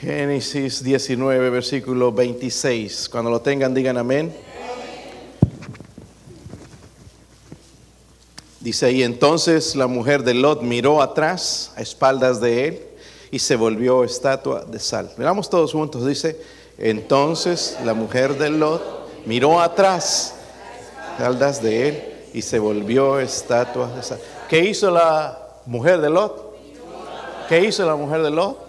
Génesis 19, versículo 26. Cuando lo tengan, digan amén. Dice ahí, entonces la mujer de Lot miró atrás a espaldas de él y se volvió estatua de sal. Miramos todos juntos, dice, entonces la mujer de Lot miró atrás a espaldas de él y se volvió estatua de sal. ¿Qué hizo la mujer de Lot? ¿Qué hizo la mujer de Lot?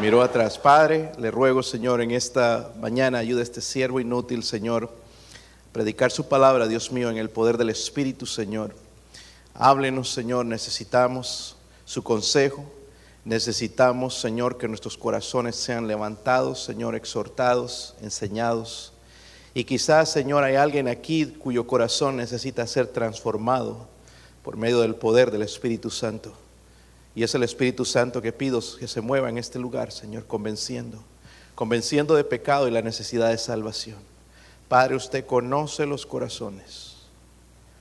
Miró atrás. Padre, le ruego, Señor, en esta mañana ayuda a este siervo inútil, Señor, predicar su palabra, Dios mío, en el poder del Espíritu, Señor. Háblenos, Señor, necesitamos su consejo. Necesitamos, Señor, que nuestros corazones sean levantados, Señor, exhortados, enseñados. Y quizás, Señor, hay alguien aquí cuyo corazón necesita ser transformado por medio del poder del Espíritu Santo. Y es el Espíritu Santo que pido que se mueva en este lugar, Señor, convenciendo, convenciendo de pecado y la necesidad de salvación. Padre, usted conoce los corazones.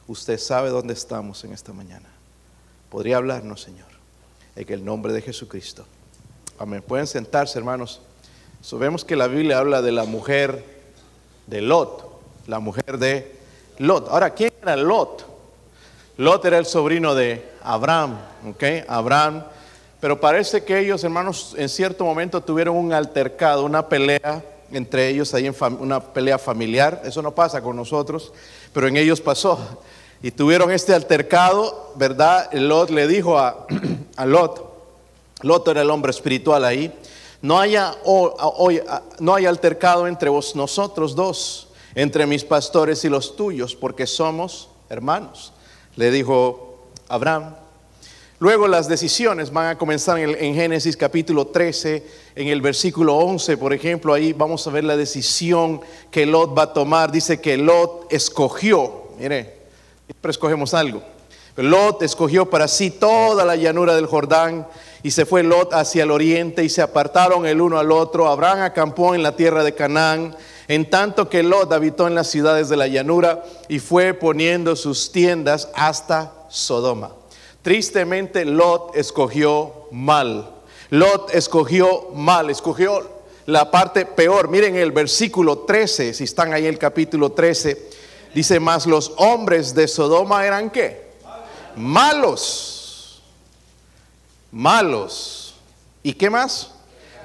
Usted sabe dónde estamos en esta mañana. ¿Podría hablarnos, Señor? En el nombre de Jesucristo. Amén. Pueden sentarse, hermanos. Sabemos que la Biblia habla de la mujer de Lot, la mujer de Lot. Ahora, ¿quién era Lot? Lot era el sobrino de Abraham, ¿ok? Abraham. Pero parece que ellos, hermanos, en cierto momento tuvieron un altercado, una pelea entre ellos, ahí en una pelea familiar. Eso no pasa con nosotros, pero en ellos pasó y tuvieron este altercado, ¿verdad? Lot le dijo a, Lot, Lot era el hombre espiritual ahí, no haya, hoy, no haya altercado entre vos, nosotros dos, entre mis pastores y los tuyos, porque somos hermanos, le dijo Abraham. Luego las decisiones van a comenzar en, en, Génesis capítulo 13, en el versículo 11, por ejemplo, ahí vamos a ver la decisión que Lot va a tomar. Dice que Lot escogió, mire, Siempre escogemos algo. Lot escogió para sí toda la llanura del Jordán y se fue Lot hacia el oriente y se apartaron el uno al otro. Abraham acampó en la tierra de Canaán, en tanto que Lot habitó en las ciudades de la llanura y fue poniendo sus tiendas hasta Sodoma. Tristemente Lot escogió mal. Lot escogió mal, escogió la parte peor. Miren el versículo 13, si están ahí el capítulo 13 Dice, más los hombres de Sodoma eran qué? Malos. Malos. ¿Y qué más?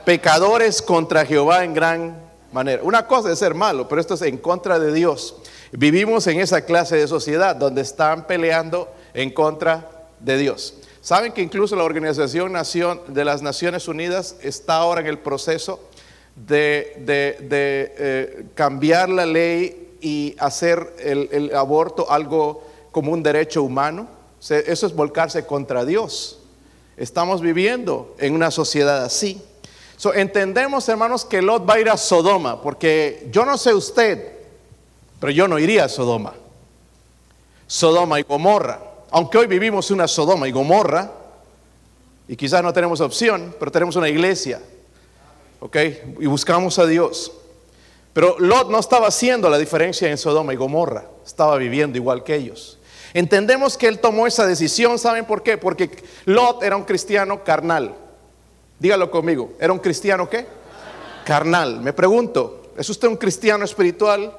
Pecadores contra Jehová en gran manera. Una cosa es ser malo, pero esto es en contra de Dios. Vivimos en esa clase de sociedad donde están peleando en contra de Dios. Saben que incluso la Organización de las Naciones Unidas está ahora en el proceso de, eh, cambiar la ley y hacer el, aborto algo como un derecho humano. Eso es volcarse contra Dios. Estamos viviendo en una sociedad así. Entendemos, hermanos, que Lot va a ir a Sodoma, porque yo no sé usted, pero yo no iría a Sodoma. Sodoma y Gomorra. Aunque hoy vivimos una Sodoma y Gomorra, y quizás no tenemos opción, pero tenemos una iglesia, ¿ok? Y buscamos a Dios. Pero Lot no estaba haciendo la diferencia en Sodoma y Gomorra, estaba viviendo igual que ellos. Entendemos que él tomó esa decisión, ¿saben por qué? Porque Lot era un cristiano carnal. Dígalo conmigo, ¿era un cristiano qué? Carnal. Me pregunto, ¿es usted un cristiano espiritual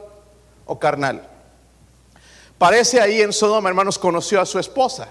o carnal? Parece ahí en Sodoma, hermanos, conoció a su esposa.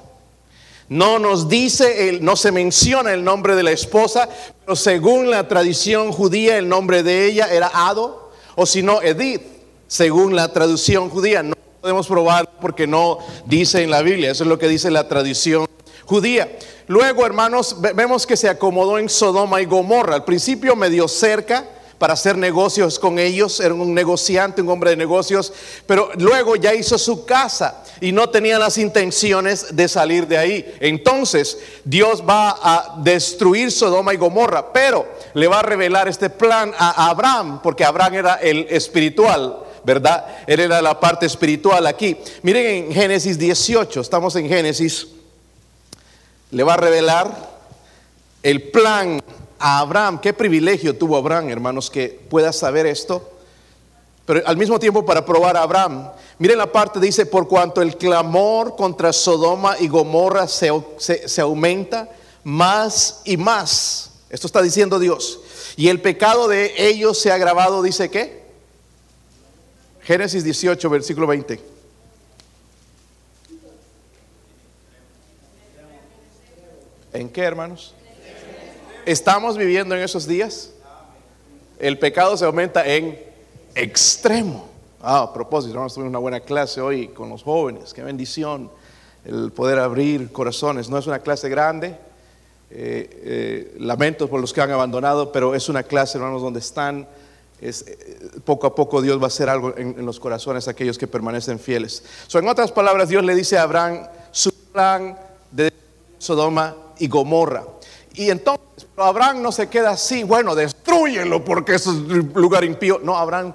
No nos dice, no se menciona el nombre de la esposa, pero según la tradición judía, el nombre de ella era Ado o si no, Edith, según la traducción judía. No podemos probar porque no dice en la Biblia, eso es lo que dice la tradición judía. Luego, hermanos, vemos que se acomodó en Sodoma y Gomorra. Al principio medio cerca para hacer negocios con ellos, era un negociante, un hombre de negocios, pero luego ya hizo su casa y no tenía las intenciones de salir de ahí. Entonces, Dios va a destruir Sodoma y Gomorra, pero le va a revelar este plan a Abraham, porque Abraham era el espiritual. ¿Verdad? Él era la parte espiritual aquí. Miren en Génesis 18, estamos en Génesis, le va a revelar el plan a Abraham. Qué privilegio tuvo Abraham, hermanos, que pueda saber esto. Pero al mismo tiempo para probar a Abraham, miren la parte, dice, por cuanto el clamor contra Sodoma y Gomorra se, se aumenta más y más Esto está diciendo Dios. Y el pecado de ellos se ha agravado, dice qué? Génesis 18, versículo 20. ¿En qué, hermanos? ¿Estamos viviendo en esos días? El pecado se aumenta en extremo. Ah, a propósito, vamos a tener una buena clase hoy con los jóvenes. Qué bendición el poder abrir corazones. No es una clase grande. Eh, eh, lamento por los que han abandonado, pero es una clase, hermanos, donde están. Es, eh, poco a poco Dios va a hacer algo en, los corazones de aquellos que permanecen fieles. So, en otras palabras, Dios le dice a Abraham su plan de Sodoma y Gomorra. Y entonces, Abraham no se queda así, bueno, destruyelo porque es un lugar impío. No, Abraham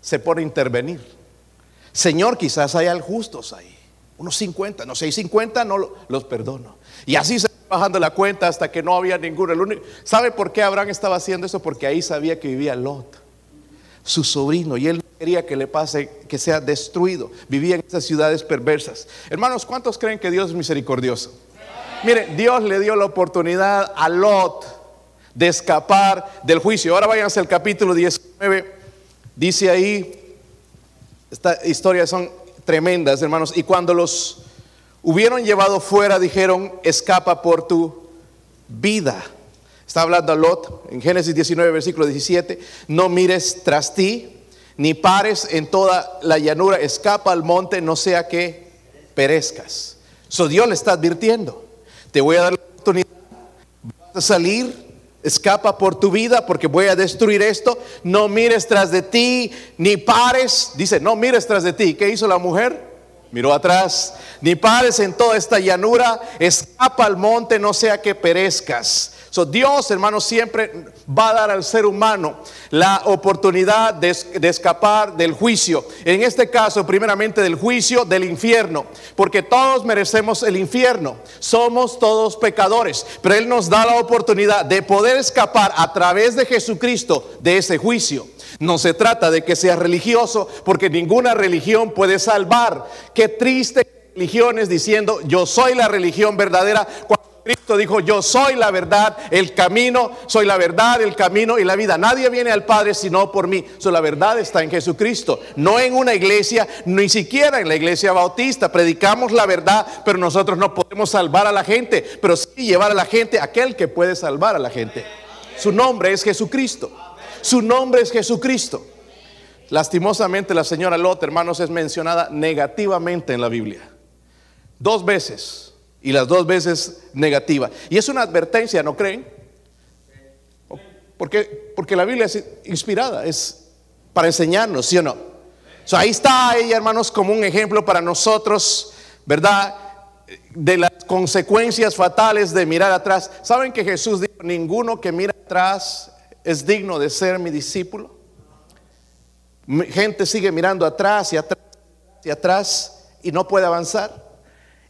se pone a intervenir. Señor, quizás hay justos ahí, unos 50, no sé, 50 no los perdono. Y así se va bajando la cuenta hasta que no había ninguno. ¿Sabe por qué Abraham estaba haciendo eso? Porque ahí sabía que vivía Lot, su sobrino, y él no quería que le pase, que sea destruido. Vivía en esas ciudades perversas. Hermanos, ¿cuántos creen que Dios es misericordioso? Mire, Dios le dio la oportunidad a Lot de escapar del juicio. Ahora váyanse al capítulo 19. Dice ahí, estas historias son tremendas, hermanos. Y cuando los hubieron llevado fuera, dijeron, escapa por tu vida. Está hablando a Lot en Génesis 19, versículo 17. No mires tras ti, ni pares en toda la llanura. Escapa al monte, no sea que perezcas. So Dios le está advirtiendo. Te voy a dar la oportunidad. Vas a salir, escapa por tu vida porque voy a destruir esto. No mires tras de ti, ni pares. Dice, no mires tras de ti. ¿Qué hizo la mujer? Miró atrás, ni pares en toda esta llanura, escapa al monte, no sea que perezcas. Dios, hermanos, siempre va a dar al ser humano la oportunidad de, escapar del juicio. En este caso, primeramente del juicio del infierno, porque todos merecemos el infierno. Somos todos pecadores, pero Él nos da la oportunidad de poder escapar a través de Jesucristo de ese juicio. No se trata de que sea religioso, porque ninguna religión puede salvar. Qué triste religiones diciendo yo soy la religión verdadera Cristo dijo, yo soy la verdad, el camino, soy la verdad, el camino y la vida. Nadie viene al Padre sino por mí. So, la verdad está en Jesucristo, no en una iglesia, ni siquiera en la iglesia bautista. Predicamos la verdad, pero nosotros no podemos salvar a la gente, pero sí llevar a la gente aquel que puede salvar a la gente. Su nombre es Jesucristo. Su nombre es Jesucristo. Lastimosamente la señora Lot, hermanos, es mencionada negativamente en la Biblia. Dos veces y las dos veces negativa. Y es una advertencia, ¿no creen? Porque, porque la Biblia es inspirada, es para enseñarnos, ¿sí o no? ahí está ella, hermanos, como un ejemplo para nosotros, ¿verdad? De las consecuencias fatales de mirar atrás. ¿Saben que Jesús dijo, ninguno que mira atrás es digno de ser mi discípulo? Gente sigue mirando atrás y atrás y atrás y no puede avanzar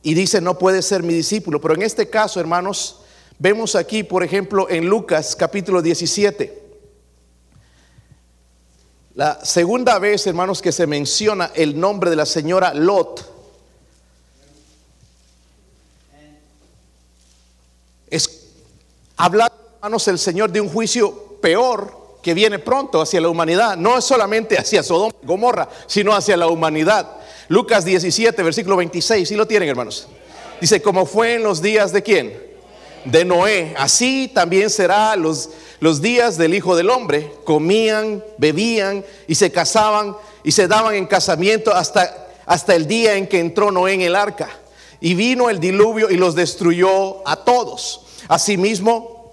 y dice, no puede ser mi discípulo. Pero en este caso, hermanos, vemos aquí, por ejemplo, en Lucas capítulo 17. La segunda vez, hermanos, que se menciona el nombre de la señora Lot. Es hablar, hermanos, el Señor de un juicio peor que viene pronto hacia la humanidad. No es solamente hacia Sodoma y Gomorra, sino hacia la humanidad. Lucas 17, versículo 26, ¿sí lo tienen hermanos? Dice, como fue en los días de quién? De Noé. Así también será los, los días del Hijo del Hombre. Comían, bebían y se casaban y se daban en casamiento hasta, hasta el día en que entró Noé en el arca. Y vino el diluvio y los destruyó a todos. Asimismo,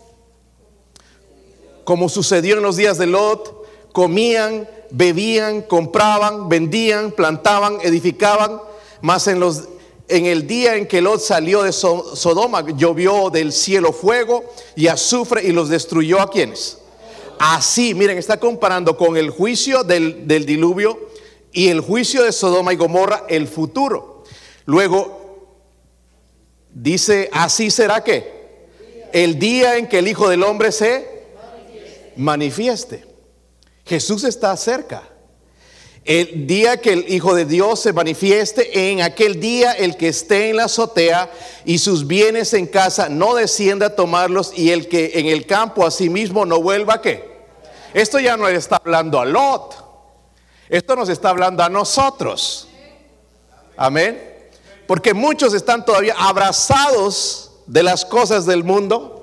como sucedió en los días de Lot, comían, bebían, compraban, vendían, plantaban, edificaban, mas en los en el día en que Lot salió de Sodoma, llovió del cielo fuego y azufre y los destruyó a quienes. Así, miren, está comparando con el juicio del, del diluvio y el juicio de Sodoma y Gomorra, el futuro. Luego, dice, así será que el día en que el Hijo del Hombre se manifieste. Jesús está cerca. El día que el Hijo de Dios se manifieste, en aquel día el que esté en la azotea y sus bienes en casa no descienda a tomarlos y el que en el campo a sí mismo no vuelva qué. Esto ya no está hablando a Lot. Esto nos está hablando a nosotros. Amén. Porque muchos están todavía abrazados de las cosas del mundo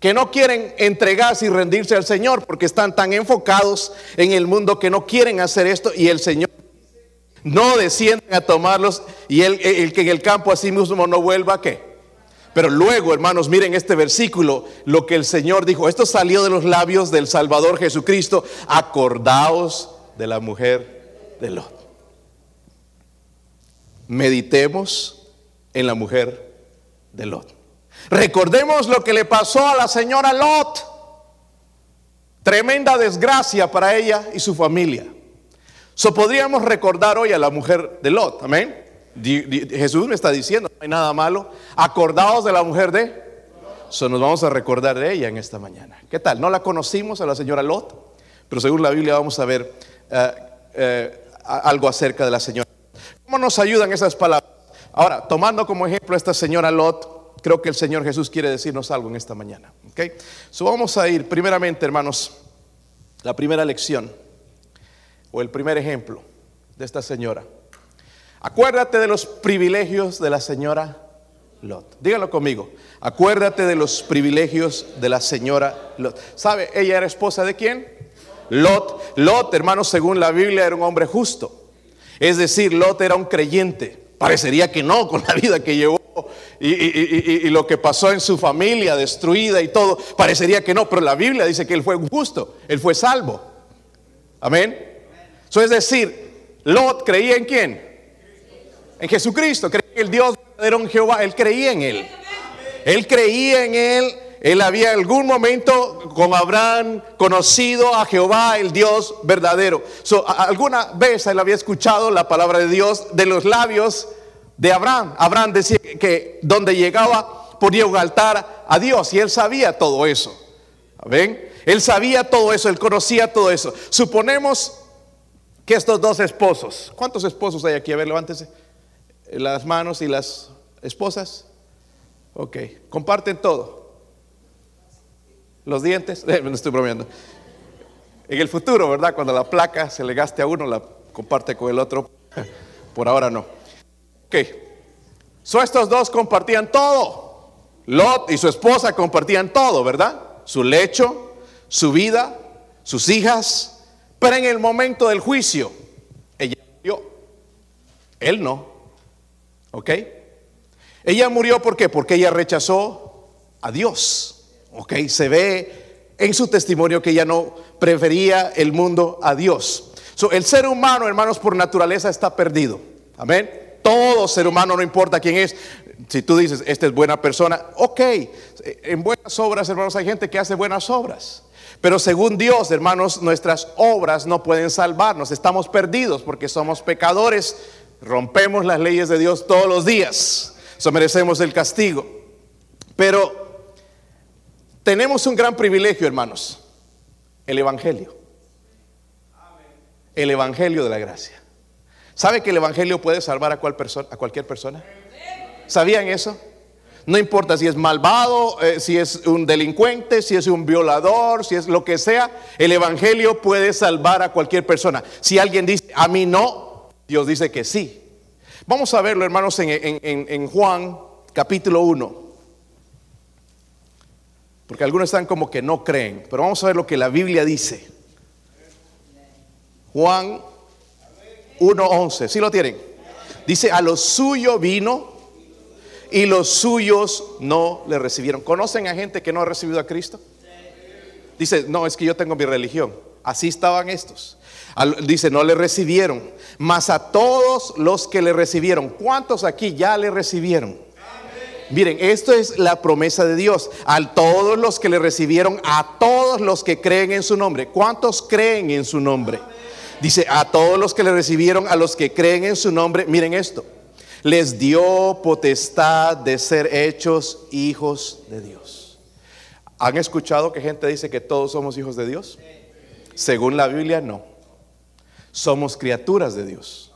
que no quieren entregarse y rendirse al Señor porque están tan enfocados en el mundo que no quieren hacer esto y el Señor no descienden a tomarlos y el, que en el campo así mismo no vuelva a qué. Pero luego, hermanos, miren este versículo, lo que el Señor dijo, esto salió de los labios del Salvador Jesucristo, acordaos de la mujer de Lot. Meditemos en la mujer de Lot. Recordemos lo que le pasó a la señora Lot. Tremenda desgracia para ella y su familia. So podríamos recordar hoy a la mujer de Lot, amén. Jesús me está diciendo, no hay nada malo. Acordaos de la mujer de. So nos vamos a recordar de ella en esta mañana. ¿Qué tal? No la conocimos a la señora Lot, pero según la Biblia vamos a ver eh, eh, algo acerca de la señora. ¿Cómo nos ayudan esas palabras? Ahora, tomando como ejemplo a esta señora Lot, creo que el Señor Jesús quiere decirnos algo en esta mañana. ¿okay? So vamos a ir primeramente, hermanos, la primera lección o el primer ejemplo de esta señora. Acuérdate de los privilegios de la señora Lot. Díganlo conmigo. Acuérdate de los privilegios de la señora Lot. ¿Sabe? Ella era esposa de quién? Lot. Lot, hermanos, según la Biblia, era un hombre justo. Es decir, Lot era un creyente. Parecería que no con la vida que llevó y, lo que pasó en su familia destruida y todo, parecería que no, pero la Biblia dice que él fue justo, él fue salvo. Amén. Eso es decir, Lot creía en quién? En Jesucristo, creía en el Dios verdadero en Jehová, él creía en él. Él creía en él, él había algún momento con Abraham conocido a Jehová, el Dios verdadero. alguna vez él había escuchado la palabra de Dios de los labios de Abraham. Abraham decía que donde llegaba ponía un altar a Dios y él sabía todo eso. ¿Ven? Él sabía todo eso, él conocía todo eso. Suponemos que estos dos esposos, ¿cuántos esposos hay aquí? A ver, levántese. Las manos y las esposas. Ok, comparten todo. Los dientes, eh, me estoy bromeando. En el futuro, ¿verdad? Cuando la placa se le gaste a uno, la comparte con el otro. Por ahora no. Ok. So estos dos compartían todo. Lot y su esposa compartían todo, ¿verdad? Su lecho, su vida, sus hijas. Pero en el momento del juicio, ella murió. Él no. ¿Ok? Ella murió ¿por qué? Porque ella rechazó a Dios. ¿Ok? Se ve en su testimonio que ella no prefería el mundo a Dios. So, el ser humano, hermanos, por naturaleza está perdido. Amén. Todo ser humano, no importa quién es. Si tú dices, esta es buena persona, ok. En buenas obras, hermanos, hay gente que hace buenas obras. Pero según Dios, hermanos, nuestras obras no pueden salvarnos. Estamos perdidos porque somos pecadores. Rompemos las leyes de Dios todos los días. Eso merecemos el castigo. Pero tenemos un gran privilegio, hermanos. El Evangelio. El Evangelio de la gracia. ¿Sabe que el Evangelio puede salvar a, cualquier persona? ¿Sabían eso? No importa si es malvado, eh, si es un delincuente, si es un violador, si es lo que sea, el Evangelio puede salvar a cualquier persona. Si alguien dice, a mí no, Dios dice que sí. Vamos a verlo, hermanos, en, en Juan capítulo 1. Porque algunos están como que no creen, pero vamos a ver lo que la Biblia dice. Juan 1.11. ¿Sí lo tienen? Dice, a lo suyo vino y los suyos no le recibieron. ¿Conocen a gente que no ha recibido a Cristo? Dice, no, es que yo tengo mi religión. Así estaban estos. Dice, no le recibieron. Mas a todos los que le recibieron. ¿Cuántos aquí ya le recibieron? Miren, esto es la promesa de Dios. A todos los que le recibieron, a todos los que creen en su nombre. ¿Cuántos creen en su nombre? Dice, a todos los que le recibieron, a los que creen en su nombre, miren esto, les dio potestad de ser hechos hijos de Dios. ¿Han escuchado que gente dice que todos somos hijos de Dios? Según la Biblia, no. Somos criaturas de Dios.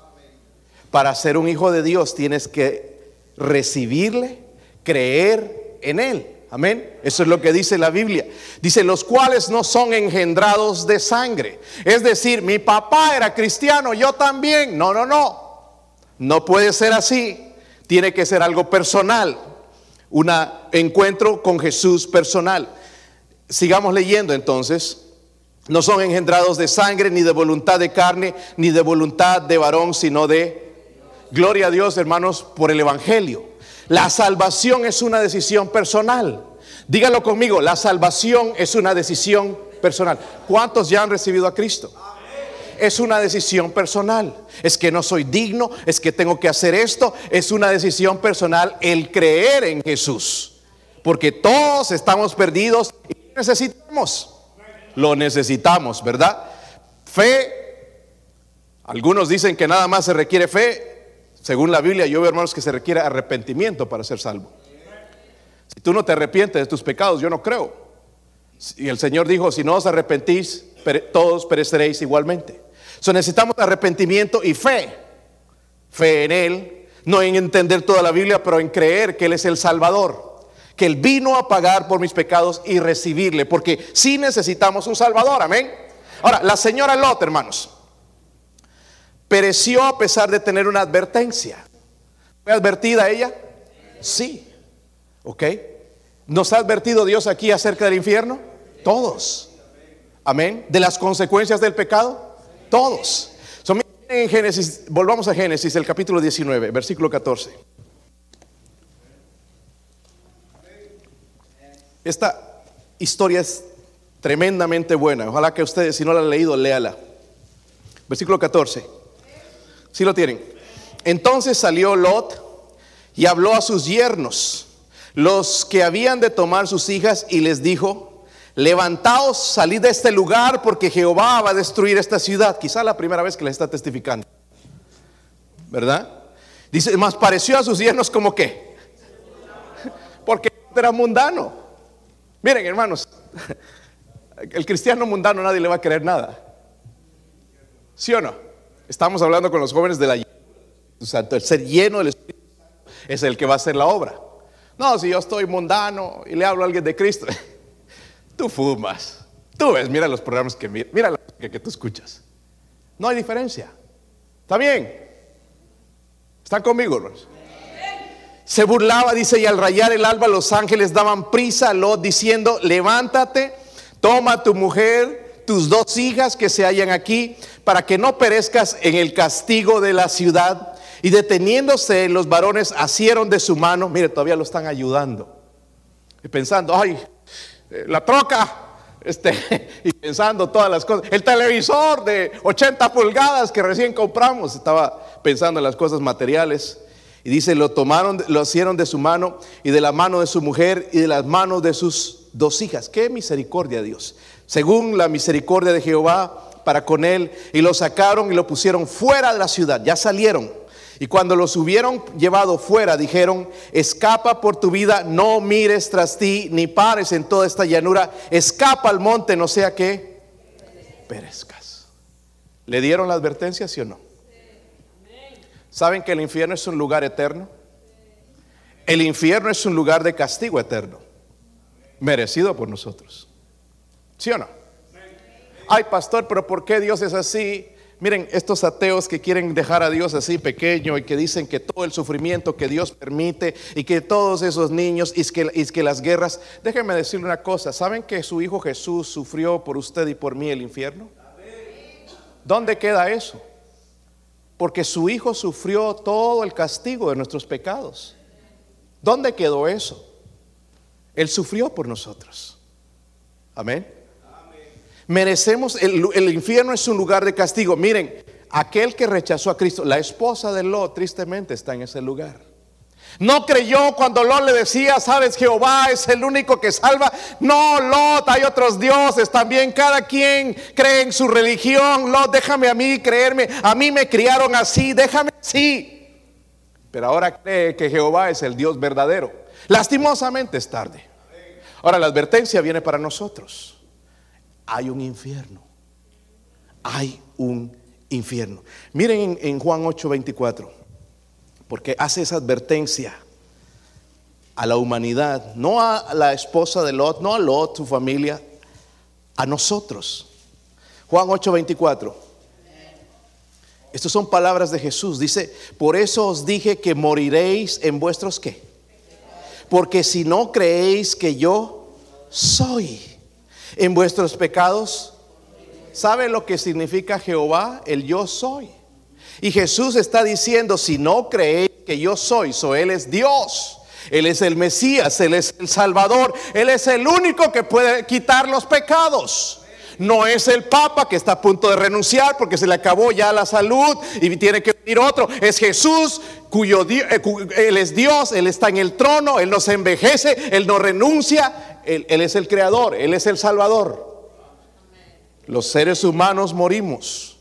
Para ser un hijo de Dios tienes que recibirle, creer en Él. Amén. Eso es lo que dice la Biblia. Dice, los cuales no son engendrados de sangre. Es decir, mi papá era cristiano, yo también. No, no, no. No puede ser así. Tiene que ser algo personal. Un encuentro con Jesús personal. Sigamos leyendo entonces. No son engendrados de sangre, ni de voluntad de carne, ni de voluntad de varón, sino de... Gloria a Dios, hermanos, por el Evangelio. La salvación es una decisión personal. Dígalo conmigo, la salvación es una decisión personal. ¿Cuántos ya han recibido a Cristo? Es una decisión personal. Es que no soy digno, es que tengo que hacer esto. Es una decisión personal el creer en Jesús. Porque todos estamos perdidos y necesitamos. Lo necesitamos, ¿verdad? Fe. Algunos dicen que nada más se requiere fe. Según la Biblia, yo veo hermanos que se requiere arrepentimiento para ser salvo. Si tú no te arrepientes de tus pecados, yo no creo. Y el Señor dijo, si no os arrepentís, todos pereceréis igualmente. So, necesitamos arrepentimiento y fe. Fe en Él, no en entender toda la Biblia, pero en creer que Él es el Salvador. Que Él vino a pagar por mis pecados y recibirle. Porque sí necesitamos un Salvador, amén. Ahora, la señora Lot, hermanos pereció a pesar de tener una advertencia. ¿Fue advertida ella? Sí. ¿Ok? ¿Nos ha advertido Dios aquí acerca del infierno? Todos. Amén. ¿De las consecuencias del pecado? Todos. en Génesis, volvamos a Génesis, el capítulo 19, versículo 14. Esta historia es tremendamente buena. Ojalá que ustedes, si no la han leído, léala. Versículo 14. Si lo tienen? Entonces salió Lot y habló a sus yernos, los que habían de tomar sus hijas, y les dijo, levantaos, salid de este lugar, porque Jehová va a destruir esta ciudad. Quizá la primera vez que les está testificando. ¿Verdad? Dice, más pareció a sus yernos como que, porque era mundano. Miren, hermanos, el cristiano mundano nadie le va a creer nada. ¿Sí o no? Estamos hablando con los jóvenes de la Santo. El ser lleno del Espíritu es el que va a hacer la obra. No, si yo estoy mundano y le hablo a alguien de Cristo, tú fumas. Tú ves, mira los programas que mira la que, que tú escuchas. No hay diferencia. ¿Está bien? ¿Están conmigo, hermanos? Se burlaba, dice, y al rayar el alba los ángeles daban prisa a Lot diciendo, levántate, toma tu mujer tus dos hijas que se hallan aquí, para que no perezcas en el castigo de la ciudad. Y deteniéndose los varones, asieron de su mano, mire, todavía lo están ayudando. Y pensando, ay, eh, la troca, este, y pensando todas las cosas. El televisor de 80 pulgadas que recién compramos, estaba pensando en las cosas materiales. Y dice, lo tomaron, lo hicieron de su mano y de la mano de su mujer y de las manos de sus dos hijas. Qué misericordia Dios según la misericordia de Jehová para con él, y lo sacaron y lo pusieron fuera de la ciudad, ya salieron. Y cuando los hubieron llevado fuera, dijeron, escapa por tu vida, no mires tras ti, ni pares en toda esta llanura, escapa al monte, no sea que perezcas. ¿Le dieron la advertencia, sí o no? ¿Saben que el infierno es un lugar eterno? El infierno es un lugar de castigo eterno, merecido por nosotros. ¿Sí o no? Ay, pastor, pero ¿por qué Dios es así? Miren, estos ateos que quieren dejar a Dios así pequeño y que dicen que todo el sufrimiento que Dios permite y que todos esos niños y que, y que las guerras, déjenme decirle una cosa, ¿saben que su Hijo Jesús sufrió por usted y por mí el infierno? ¿Dónde queda eso? Porque su Hijo sufrió todo el castigo de nuestros pecados. ¿Dónde quedó eso? Él sufrió por nosotros. Amén merecemos, el, infierno es un lugar de castigo. Miren, aquel que rechazó a Cristo, la esposa de Lot, tristemente está en ese lugar. No creyó cuando Lot le decía, sabes, Jehová es el único que salva. No, Lot, hay otros dioses también. Cada quien cree en su religión. Lot, déjame a mí creerme. A mí me criaron así, déjame así. Pero ahora cree que Jehová es el Dios verdadero. Lastimosamente es tarde. Ahora la advertencia viene para nosotros hay un infierno, hay un infierno. Miren en, Juan 8:24, porque hace esa advertencia a la humanidad, no a la esposa de Lot, no a Lot, su familia, a nosotros. Juan 8:24. Estas son palabras de Jesús. Dice, por eso os dije que moriréis en vuestros qué. Porque si no creéis que yo soy en vuestros pecados, ¿sabe lo que significa Jehová? El yo soy. Y Jesús está diciendo, si no creéis que yo soy, so Él es Dios. Él es el Mesías, Él es el Salvador, Él es el único que puede quitar los pecados. No es el Papa que está a punto de renunciar porque se le acabó ya la salud y tiene que venir otro. Es Jesús cuyo eh, Él es Dios, Él está en el trono, Él no se envejece, Él no renuncia, él, es el Creador, Él es el Salvador. Los seres humanos morimos.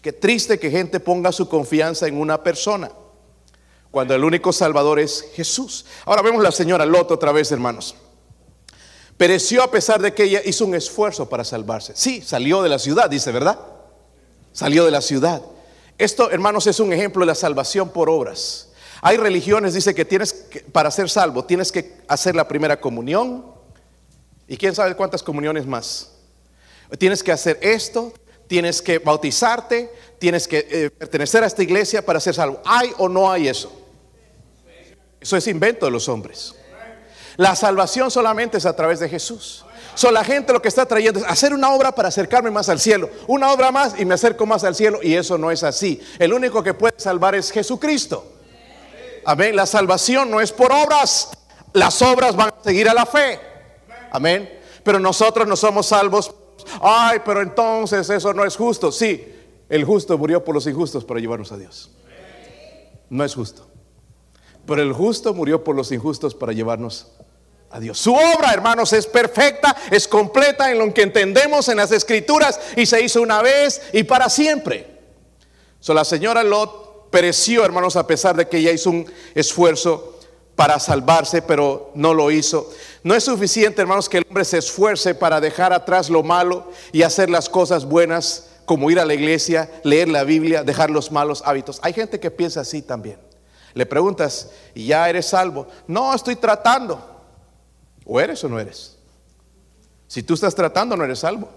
Qué triste que gente ponga su confianza en una persona cuando el único Salvador es Jesús. Ahora vemos la señora Lot otra vez, hermanos. Pereció a pesar de que ella hizo un esfuerzo para salvarse. Sí, salió de la ciudad, dice, ¿verdad? Salió de la ciudad. Esto, hermanos, es un ejemplo de la salvación por obras. Hay religiones, dice que tienes que, para ser salvo, tienes que hacer la primera comunión. Y quién sabe cuántas comuniones más. Tienes que hacer esto, tienes que bautizarte, tienes que eh, pertenecer a esta iglesia para ser salvo. ¿Hay o no hay eso? Eso es invento de los hombres. La salvación solamente es a través de Jesús. So, la gente lo que está trayendo es hacer una obra para acercarme más al cielo. Una obra más y me acerco más al cielo. Y eso no es así. El único que puede salvar es Jesucristo. Amén. La salvación no es por obras. Las obras van a seguir a la fe. Amén. Pero nosotros no somos salvos. Ay, pero entonces eso no es justo. Sí, el justo murió por los injustos para llevarnos a Dios. No es justo. Pero el justo murió por los injustos para llevarnos Dios. Su obra, hermanos, es perfecta, es completa en lo que entendemos en las escrituras y se hizo una vez y para siempre. So, la señora Lot pereció, hermanos, a pesar de que ella hizo un esfuerzo para salvarse, pero no lo hizo. No es suficiente, hermanos, que el hombre se esfuerce para dejar atrás lo malo y hacer las cosas buenas, como ir a la iglesia, leer la Biblia, dejar los malos hábitos. Hay gente que piensa así también. Le preguntas, ¿y ya eres salvo? No, estoy tratando. ¿O eres o no eres? Si tú estás tratando, no eres salvo.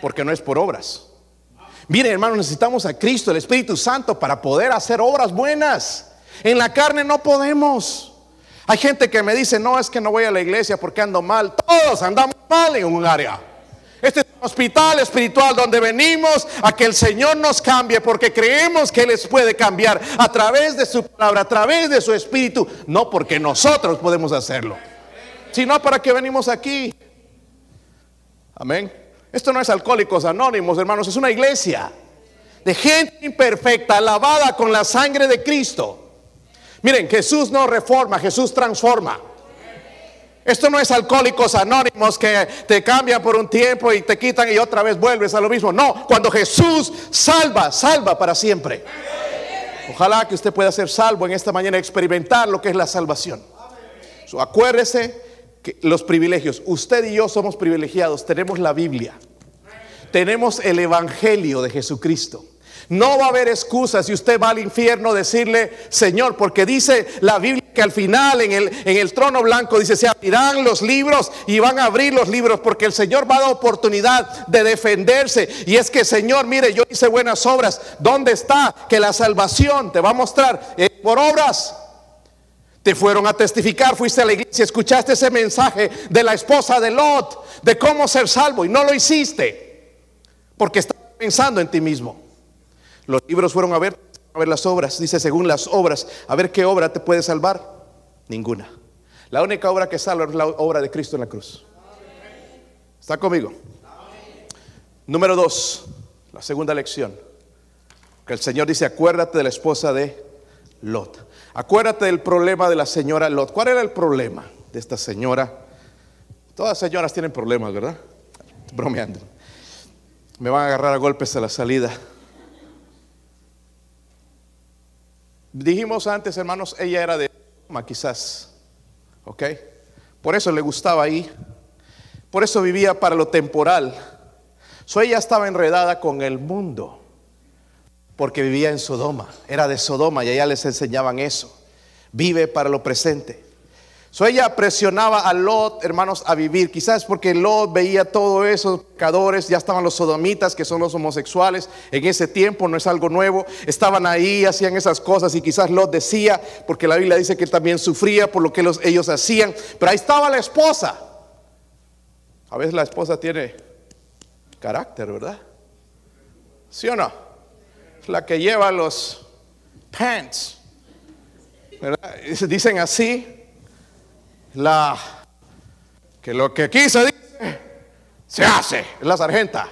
Porque no es por obras. Mire, hermano, necesitamos a Cristo, el Espíritu Santo, para poder hacer obras buenas. En la carne no podemos. Hay gente que me dice, no, es que no voy a la iglesia porque ando mal. Todos andamos mal en un área. Este es un hospital espiritual donde venimos a que el Señor nos cambie porque creemos que Él les puede cambiar a través de su palabra, a través de su espíritu, no porque nosotros podemos hacerlo, sino para que venimos aquí. Amén. Esto no es alcohólicos anónimos, hermanos, es una iglesia de gente imperfecta, lavada con la sangre de Cristo. Miren, Jesús no reforma, Jesús transforma. Esto no es alcohólicos anónimos que te cambian por un tiempo y te quitan y otra vez vuelves a lo mismo. No, cuando Jesús salva, salva para siempre. Ojalá que usted pueda ser salvo en esta mañana, experimentar lo que es la salvación. acuérdese los privilegios, usted y yo somos privilegiados, tenemos la Biblia, tenemos el Evangelio de Jesucristo. No va a haber excusas si usted va al infierno decirle, Señor, porque dice la Biblia que al final en el, en el trono blanco dice, se abrirán los libros y van a abrir los libros porque el Señor va a dar oportunidad de defenderse. Y es que, Señor, mire, yo hice buenas obras. ¿Dónde está? Que la salvación te va a mostrar eh, por obras. Te fueron a testificar, fuiste a la iglesia, escuchaste ese mensaje de la esposa de Lot, de cómo ser salvo y no lo hiciste porque estás pensando en ti mismo. Los libros fueron a ver, a ver las obras. Dice, según las obras, a ver qué obra te puede salvar. Ninguna. La única obra que salva es la obra de Cristo en la cruz. ¿Está conmigo? Número dos, la segunda lección. Que el Señor dice, acuérdate de la esposa de Lot. Acuérdate del problema de la señora Lot. ¿Cuál era el problema de esta señora? Todas señoras tienen problemas, ¿verdad? Bromeando. Me van a agarrar a golpes a la salida. Dijimos antes, hermanos, ella era de quizás. ¿Ok? Por eso le gustaba ahí. Por eso vivía para lo temporal. So ella estaba enredada con el mundo. Porque vivía en Sodoma, era de Sodoma y allá les enseñaban eso. Vive para lo presente. So ella presionaba a Lot, hermanos, a vivir. Quizás porque Lot veía todo eso, pecadores, ya estaban los sodomitas, que son los homosexuales. En ese tiempo no es algo nuevo. Estaban ahí, hacían esas cosas y quizás Lot decía, porque la Biblia dice que él también sufría por lo que ellos hacían. Pero ahí estaba la esposa. A veces la esposa tiene carácter, ¿verdad? ¿Sí o no? La que lleva los pants. ¿verdad? Dicen así la que lo que aquí se dice se hace, es la sargenta.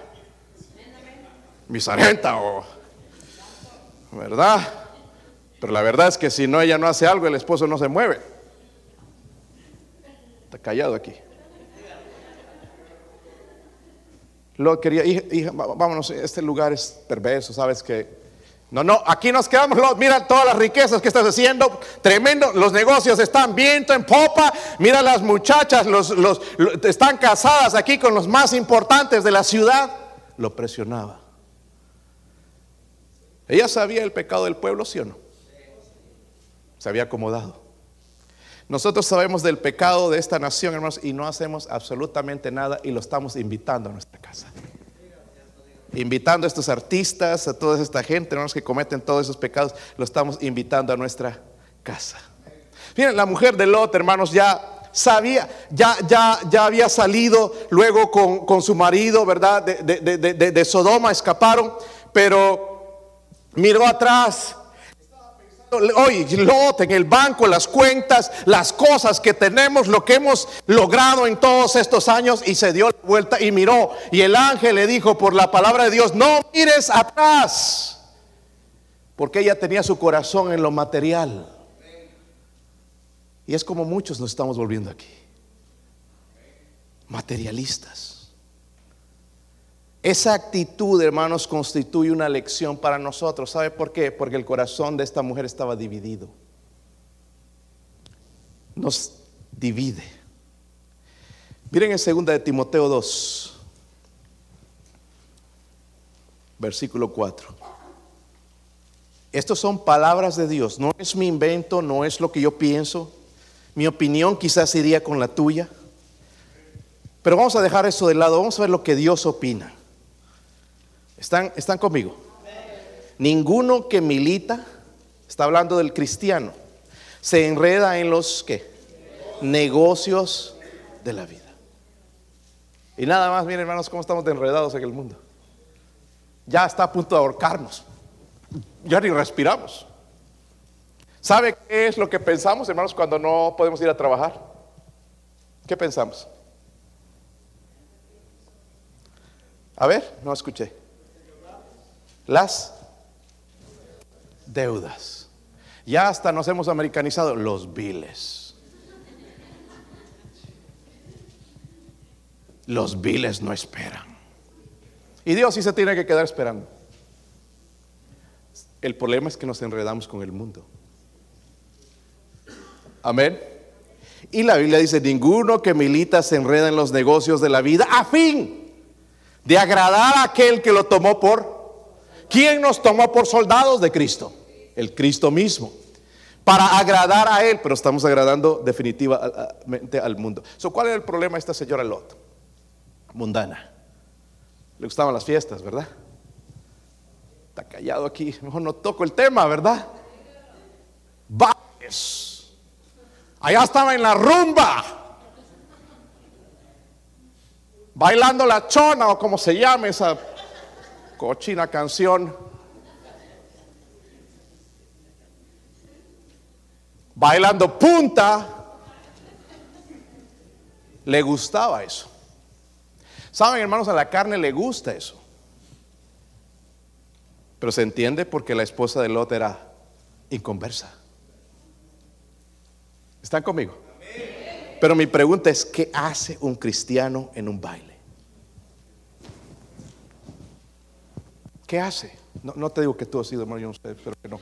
Mi sargenta o ¿verdad? Pero la verdad es que si no ella no hace algo, el esposo no se mueve. Está callado aquí. Lo quería, hija, vámonos, este lugar es perverso, sabes que no, no, aquí nos quedamos, mira todas las riquezas que estás haciendo, tremendo, los negocios están viento en popa, mira las muchachas, los, los, están casadas aquí con los más importantes de la ciudad. Lo presionaba. Ella sabía el pecado del pueblo, ¿sí o no? Se había acomodado. Nosotros sabemos del pecado de esta nación, hermanos, y no hacemos absolutamente nada y lo estamos invitando a nuestra casa invitando a estos artistas, a toda esta gente, hermanos, que cometen todos esos pecados, lo estamos invitando a nuestra casa. Miren, la mujer de Lot, hermanos, ya sabía, ya, ya, ya había salido luego con, su marido, ¿verdad? De, de Sodoma, escaparon, pero miró atrás hoy Lot en el banco, las cuentas, las cosas que tenemos, lo que hemos logrado en todos estos años y se dio la vuelta y miró. Y el ángel le dijo por la palabra de Dios, no mires atrás. Porque ella tenía su corazón en lo material. Y es como muchos nos estamos volviendo aquí. Materialistas. Esa actitud, hermanos, constituye una lección para nosotros. ¿Sabe por qué? Porque el corazón de esta mujer estaba dividido. Nos divide. Miren en segunda de Timoteo 2, versículo 4. Estas son palabras de Dios, no es mi invento, no es lo que yo pienso. Mi opinión quizás iría con la tuya. Pero vamos a dejar eso de lado, vamos a ver lo que Dios opina. ¿Están, están conmigo? Ninguno que milita, está hablando del cristiano, se enreda en los ¿qué? negocios de la vida. Y nada más, miren hermanos, cómo estamos enredados en el mundo. Ya está a punto de ahorcarnos. Ya ni respiramos. ¿Sabe qué es lo que pensamos, hermanos, cuando no podemos ir a trabajar? ¿Qué pensamos? A ver, no escuché las deudas. Ya hasta nos hemos americanizado los biles. Los biles no esperan. Y Dios sí se tiene que quedar esperando. El problema es que nos enredamos con el mundo. Amén. Y la Biblia dice, ninguno que milita se enreda en los negocios de la vida a fin de agradar a aquel que lo tomó por ¿Quién nos tomó por soldados de Cristo? El Cristo mismo. Para agradar a Él, pero estamos agradando definitivamente al mundo. ¿Cuál era el problema de esta señora Lot? Mundana. Le gustaban las fiestas, ¿verdad? Está callado aquí. Mejor no toco el tema, ¿verdad? Bailes. Allá estaba en la rumba. Bailando la chona o como se llame esa cochina canción. Bailando punta. Le gustaba eso. Saben, hermanos, a la carne le gusta eso. Pero se entiende porque la esposa de Lot era inconversa. ¿Están conmigo? Pero mi pregunta es, ¿qué hace un cristiano en un baile? ¿Qué hace? No, no te digo que tú has sido hermano, yo no sé, pero que no.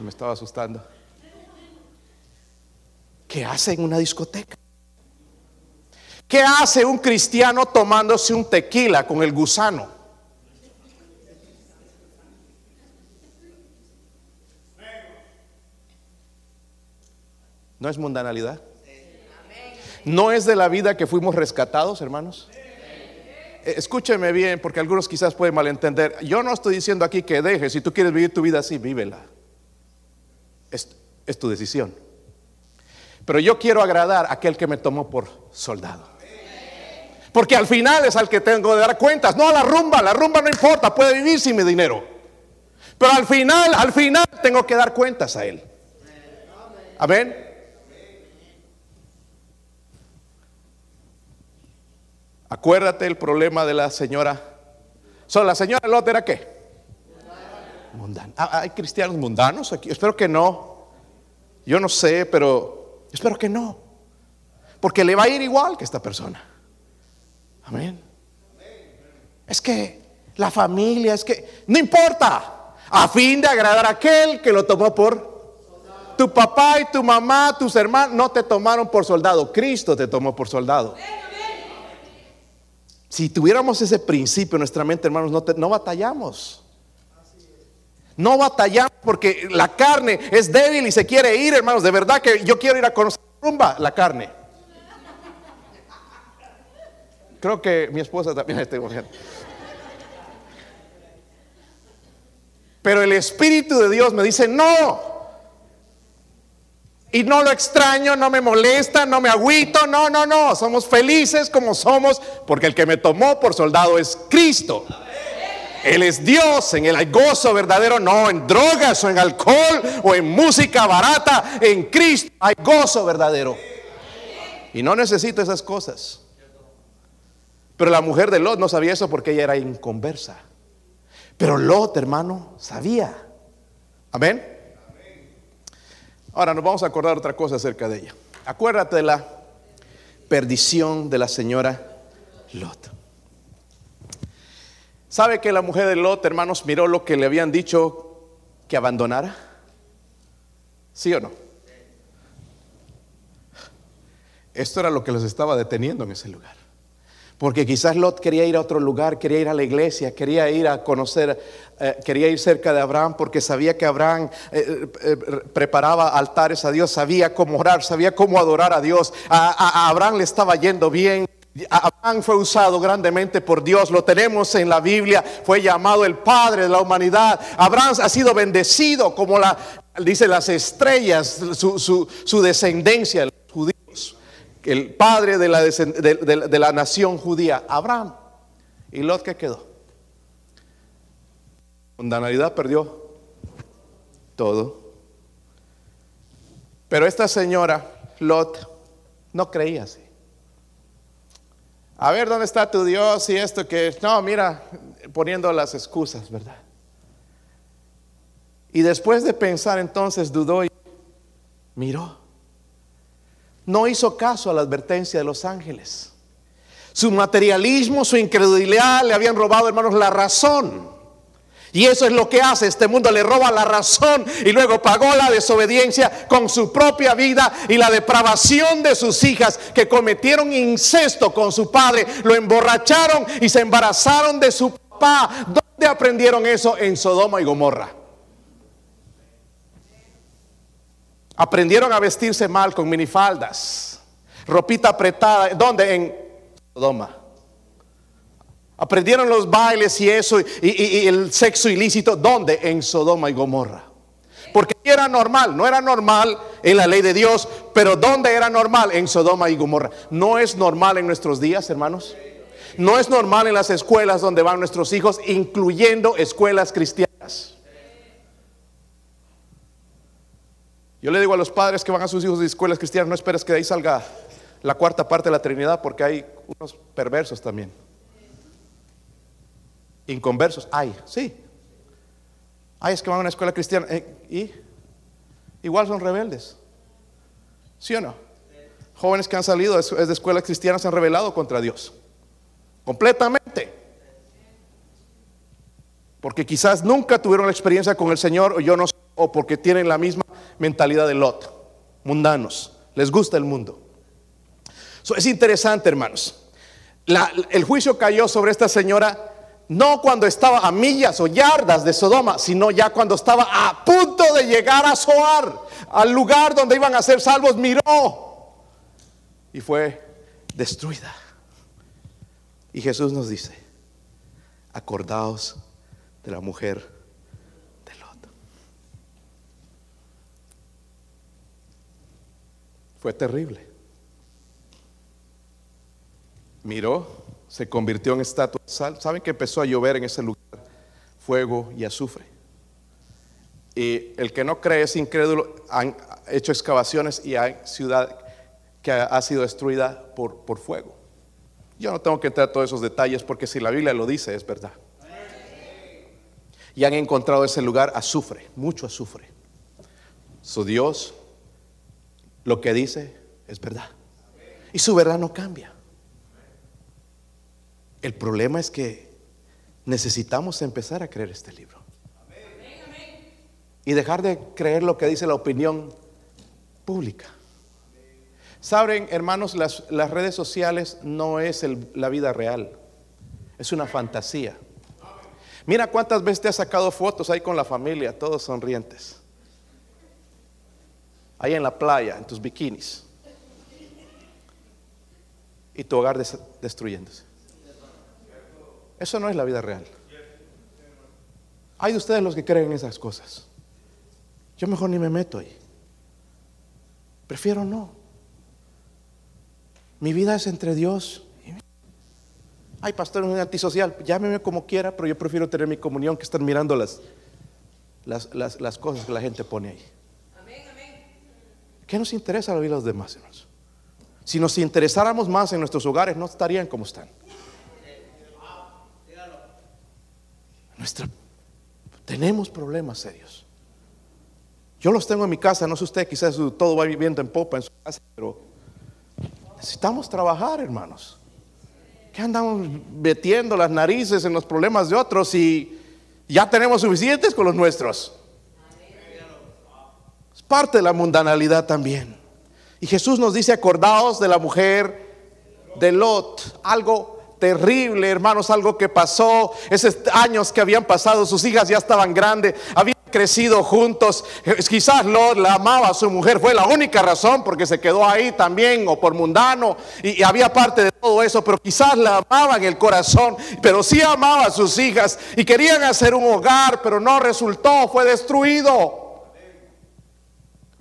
Me estaba asustando. ¿Qué hace en una discoteca? ¿Qué hace un cristiano tomándose un tequila con el gusano? ¿No es mundanalidad? ¿No es de la vida que fuimos rescatados, hermanos? Escúcheme bien, porque algunos quizás pueden malentender. Yo no estoy diciendo aquí que dejes. Si tú quieres vivir tu vida así, vívela. Es, es tu decisión. Pero yo quiero agradar a aquel que me tomó por soldado. Porque al final es al que tengo de dar cuentas. No a la rumba, la rumba no importa, puede vivir sin mi dinero. Pero al final, al final tengo que dar cuentas a él. Amén. Acuérdate el problema de la señora. ¿Son la señora Lot era qué? Mundana. Ah, ¿Hay cristianos mundanos aquí? Espero que no. Yo no sé, pero espero que no. Porque le va a ir igual que esta persona. Amén. Es que la familia, es que no importa. A fin de agradar a aquel que lo tomó por tu papá y tu mamá, tus hermanos, no te tomaron por soldado. Cristo te tomó por soldado. Si tuviéramos ese principio en nuestra mente, hermanos, no, batallamos. No batallamos porque la carne es débil y se quiere ir, hermanos. De verdad que yo quiero ir a conocer rumba la carne. Creo que mi esposa también está emocionada. Pero el Espíritu de Dios me dice, no. Y no lo extraño, no me molesta, no me agüito, no, no, no. Somos felices como somos porque el que me tomó por soldado es Cristo. Él es Dios, en hay gozo verdadero, no en drogas o en alcohol o en música barata, en Cristo hay gozo verdadero. Y no necesito esas cosas. Pero la mujer de Lot no sabía eso porque ella era inconversa. Pero Lot, hermano, sabía. Amén. Ahora nos vamos a acordar otra cosa acerca de ella. Acuérdate de la perdición de la señora Lot. ¿Sabe que la mujer de Lot, hermanos, miró lo que le habían dicho que abandonara? ¿Sí o no? Esto era lo que los estaba deteniendo en ese lugar. Porque quizás Lot quería ir a otro lugar, quería ir a la iglesia, quería ir a conocer, eh, quería ir cerca de Abraham porque sabía que Abraham eh, eh, preparaba altares a Dios, sabía cómo orar, sabía cómo adorar a Dios. A, Abraham le estaba yendo bien. Abraham fue usado grandemente por Dios, lo tenemos en la Biblia, fue llamado el padre de la humanidad. Abraham ha sido bendecido como la, dice las estrellas, su- su descendencia, los judíos el padre de la, de, la nación judía, Abraham. ¿Y Lot qué quedó? Mundanalidad perdió todo. Pero esta señora, Lot, no creía así. A ver, ¿dónde está tu Dios y esto que... No, mira, poniendo las excusas, ¿verdad? Y después de pensar entonces dudó y miró. No hizo caso a la advertencia de los ángeles. Su materialismo, su incredulidad le habían robado, hermanos, la razón. Y eso es lo que hace este mundo, le roba la razón y luego pagó la desobediencia con su propia vida y la depravación de sus hijas que cometieron incesto con su padre, lo emborracharon y se embarazaron de su papá. ¿Dónde aprendieron eso? En Sodoma y Gomorra. Aprendieron a vestirse mal con minifaldas, ropita apretada. ¿Dónde? En Sodoma. Aprendieron los bailes y eso y, el sexo ilícito. ¿Dónde? En Sodoma y Gomorra. Porque era normal, no era normal en la ley de Dios, pero ¿dónde era normal? En Sodoma y Gomorra. No es normal en nuestros días, hermanos. No es normal en las escuelas donde van nuestros hijos, incluyendo escuelas cristianas. Yo le digo a los padres que van a sus hijos de escuelas cristianas, no esperes que de ahí salga la cuarta parte de la Trinidad, porque hay unos perversos también. Inconversos, hay, sí. Hay es que van a una escuela cristiana eh, y igual son rebeldes. ¿Sí o no? Jóvenes que han salido de, escuelas cristianas se han rebelado contra Dios. Completamente. Porque quizás nunca tuvieron la experiencia con el Señor, o yo no o porque tienen la misma mentalidad de Lot, mundanos, les gusta el mundo. So, es interesante, hermanos. El juicio cayó sobre esta señora no cuando estaba a millas o yardas de Sodoma, sino ya cuando estaba a punto de llegar a Zoar. al lugar donde iban a ser salvos, miró y fue destruida. Y Jesús nos dice, acordaos de la mujer de Lot. Fue terrible. Miró, se convirtió en estatua de sal. ¿Saben que empezó a llover en ese lugar? Fuego y azufre. Y el que no cree es incrédulo. Han hecho excavaciones y hay ciudad que ha sido destruida por, por fuego. Yo no tengo que entrar a todos esos detalles porque si la Biblia lo dice es verdad. Y han encontrado ese lugar azufre, mucho azufre. Su Dios lo que dice es verdad. Y su verdad no cambia. El problema es que necesitamos empezar a creer este libro. Y dejar de creer lo que dice la opinión pública. Saben, hermanos, las, las redes sociales no es la vida real. Es una fantasía. Mira cuántas veces te has sacado fotos ahí con la familia, todos sonrientes. Ahí en la playa, en tus bikinis. Y tu hogar destruyéndose. Eso no es la vida real. Hay de ustedes los que creen en esas cosas. Yo mejor ni me meto ahí. Prefiero no. Mi vida es entre Dios. Ay, pastor, es un antisocial. Llámeme como quiera, pero yo prefiero tener mi comunión que estar mirando las, las, cosas que la gente pone ahí. ¿Qué nos interesa la vida de los demás, hermanos? Si nos interesáramos más en nuestros hogares, no estarían como están. Tenemos problemas serios. Yo los tengo en mi casa, no sé usted, quizás todo va viviendo en popa en su casa, pero necesitamos trabajar, hermanos. ¿Qué andamos metiendo las narices en los problemas de otros y ya tenemos suficientes con los nuestros? Parte de la mundanalidad también. Y Jesús nos dice, acordaos de la mujer de Lot, algo terrible, hermanos, algo que pasó, esos años que habían pasado, sus hijas ya estaban grandes, habían crecido juntos, quizás Lot la amaba a su mujer, fue la única razón porque se quedó ahí también o por mundano y, había parte de todo eso, pero quizás la amaba en el corazón, pero sí amaba a sus hijas y querían hacer un hogar, pero no resultó, fue destruido.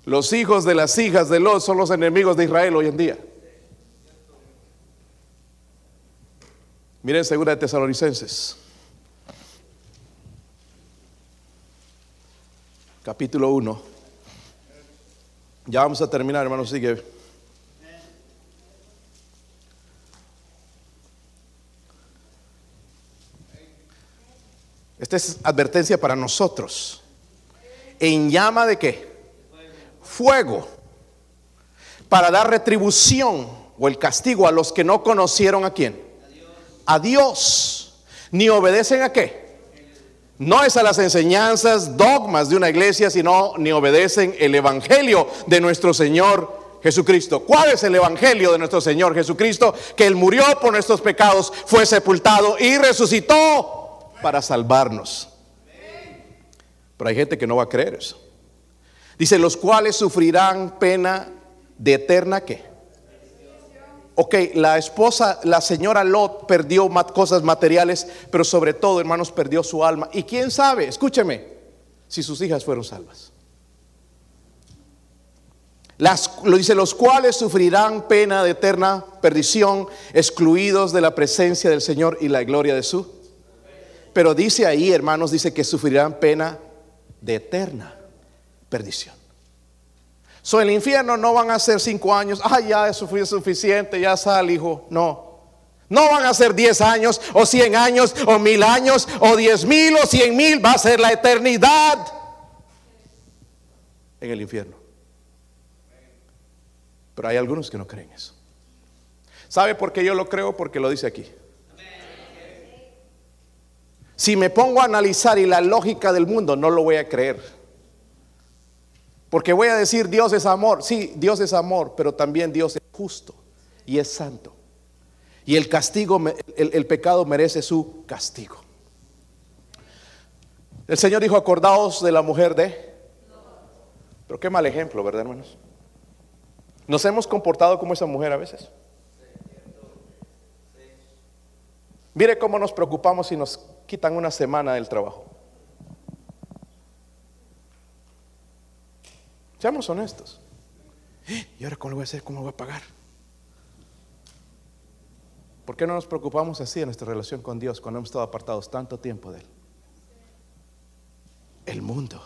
Los hijos de las hijas de Lot son los enemigos de Israel hoy en día. Miren segunda de Tesalonicenses. Capítulo 1. Ya vamos a terminar, hermano, sigue. Esta es advertencia para nosotros. ¿En llama de qué? Fuego. Para dar retribución o el castigo a los que no conocieron a quién a Dios, ni obedecen a qué. No es a las enseñanzas, dogmas de una iglesia, sino ni obedecen el Evangelio de nuestro Señor Jesucristo. ¿Cuál es el Evangelio de nuestro Señor Jesucristo? Que Él murió por nuestros pecados, fue sepultado y resucitó para salvarnos. Pero hay gente que no va a creer eso. Dice, los cuales sufrirán pena de eterna que Ok, la esposa, la señora Lot perdió cosas materiales, pero sobre todo, hermanos, perdió su alma. Y quién sabe, escúcheme, si sus hijas fueron salvas. Las, lo dice, los cuales sufrirán pena de eterna perdición, excluidos de la presencia del Señor y la gloria de su. Pero dice ahí, hermanos, dice que sufrirán pena de eterna perdición. So, el infierno no van a ser cinco años, ah, ya eso fue suficiente, ya sal, hijo. No. No van a ser diez años, o cien años, o mil años, o diez mil, o cien mil. Va a ser la eternidad en el infierno. Pero hay algunos que no creen eso. ¿Sabe por qué yo lo creo? Porque lo dice aquí. Si me pongo a analizar y la lógica del mundo, no lo voy a creer. Porque voy a decir Dios es amor. Sí, Dios es amor, pero también Dios es justo y es santo. Y el castigo, el, pecado merece su castigo. El Señor dijo, acordaos de la mujer de... Pero qué mal ejemplo, ¿verdad, hermanos? Nos hemos comportado como esa mujer a veces. Mire cómo nos preocupamos si nos quitan una semana del trabajo. Seamos honestos. ¿Y ahora cómo lo voy a hacer? ¿Cómo lo voy a pagar? ¿Por qué no nos preocupamos así en nuestra relación con Dios cuando hemos estado apartados tanto tiempo de Él? El mundo.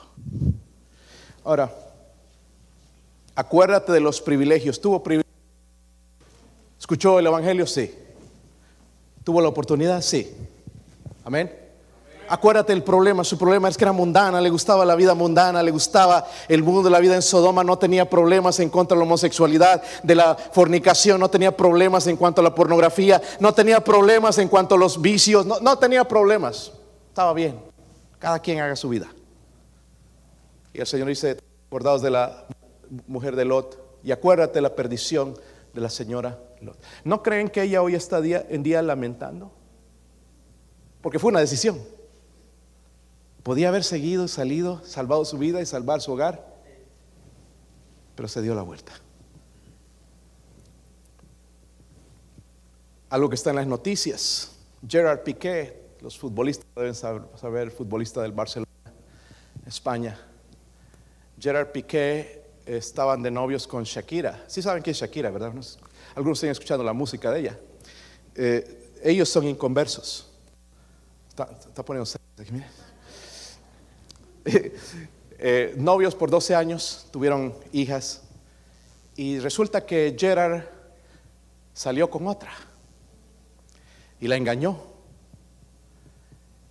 Ahora, acuérdate de los privilegios. ¿Tuvo privilegios? ¿Escuchó el Evangelio? Sí. ¿Tuvo la oportunidad? Sí. Amén. Acuérdate el problema, su problema es que era mundana, le gustaba la vida mundana, le gustaba el mundo de la vida en Sodoma, no tenía problemas en cuanto a la homosexualidad, de la fornicación, no tenía problemas en cuanto a la pornografía, no tenía problemas en cuanto a los vicios, no, no tenía problemas, estaba bien, cada quien haga su vida. Y el Señor dice, acordados de la mujer de Lot, y acuérdate la perdición de la señora Lot. ¿No creen que ella hoy está día, en día lamentando? Porque fue una decisión. Podía haber seguido, salido, salvado su vida y salvar su hogar, pero se dio la vuelta. Algo que está en las noticias, Gerard Piqué, los futbolistas deben saber, el futbolista del Barcelona, España. Gerard Piqué estaban de novios con Shakira. Sí saben quién es Shakira, ¿verdad? Algunos están escuchando la música de ella. Eh, ellos son inconversos. Está, está poniendo aquí, Eh, novios por 12 años, tuvieron hijas, y resulta que Gerard salió con otra y la engañó.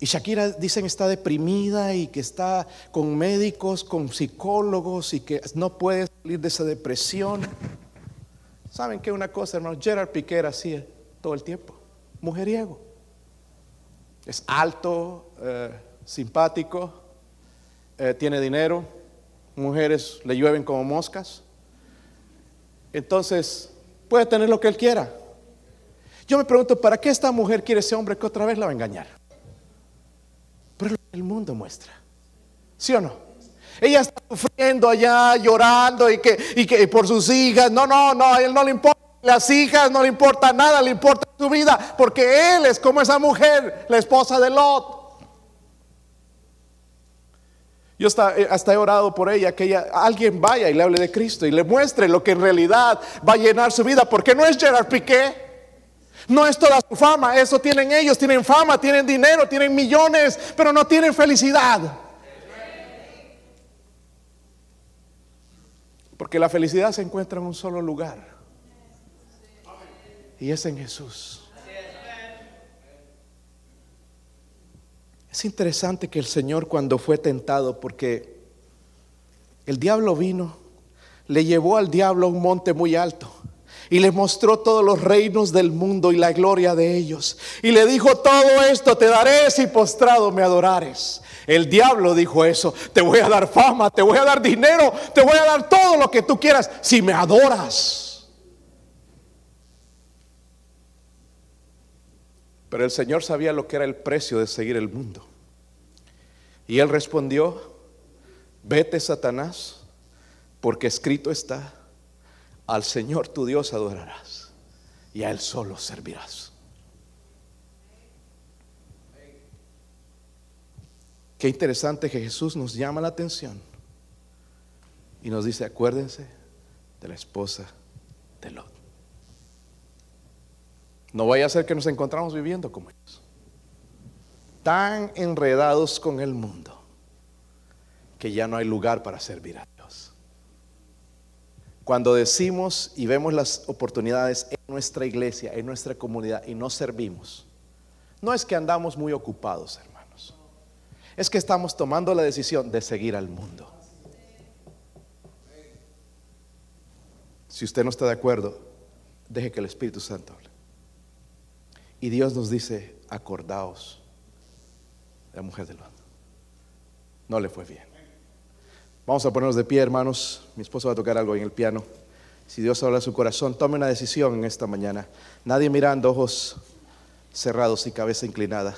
Y Shakira dicen está deprimida y que está con médicos, con psicólogos y que no puede salir de esa depresión. ¿Saben qué? Una cosa, hermano, Gerard Piqué era así todo el tiempo, mujeriego. Es alto, eh, simpático, eh, tiene dinero, mujeres le llueven como moscas. Entonces, puede tener lo que él quiera. Yo me pregunto, ¿para qué esta mujer quiere ese hombre que otra vez la va a engañar? Pero el mundo muestra. ¿Sí o no? Ella está sufriendo allá, llorando y que, y que por sus hijas. No, no, no, a él no le importa las hijas, no le importa nada, le importa su vida, porque él es como esa mujer, la esposa de Lot. Yo eh, hasta, he orado por ella, que ella, alguien vaya y le hable de Cristo y le muestre lo que en realidad va a llenar su vida, porque no es Gerard Piqué, no es toda su fama, eso tienen ellos, tienen fama, tienen dinero, tienen millones, pero no tienen felicidad. Porque la felicidad se encuentra en un solo lugar, y es en Jesús. Es interesante que el Señor cuando fue tentado, porque el diablo vino, le llevó al diablo a un monte muy alto y le mostró todos los reinos del mundo y la gloria de ellos. Y le dijo, todo esto te daré si postrado me adorares. El diablo dijo eso, te voy a dar fama, te voy a dar dinero, te voy a dar todo lo que tú quieras si me adoras. Pero el Señor sabía lo que era el precio de seguir el mundo. Y él respondió, vete Satanás, porque escrito está, al Señor tu Dios adorarás y a Él solo servirás. Qué interesante que Jesús nos llama la atención y nos dice, acuérdense de la esposa de Lot. No vaya a ser que nos encontramos viviendo como ellos. Tan enredados con el mundo que ya no hay lugar para servir a Dios. Cuando decimos y vemos las oportunidades en nuestra iglesia, en nuestra comunidad y no servimos, no es que andamos muy ocupados, hermanos. Es que estamos tomando la decisión de seguir al mundo. Si usted no está de acuerdo, deje que el Espíritu Santo hable. Y Dios nos dice, acordaos la mujer de Lot. No le fue bien. Vamos a ponernos de pie, hermanos. Mi esposo va a tocar algo en el piano. Si Dios habla a su corazón, tome una decisión en esta mañana. Nadie mirando, ojos cerrados y cabeza inclinada.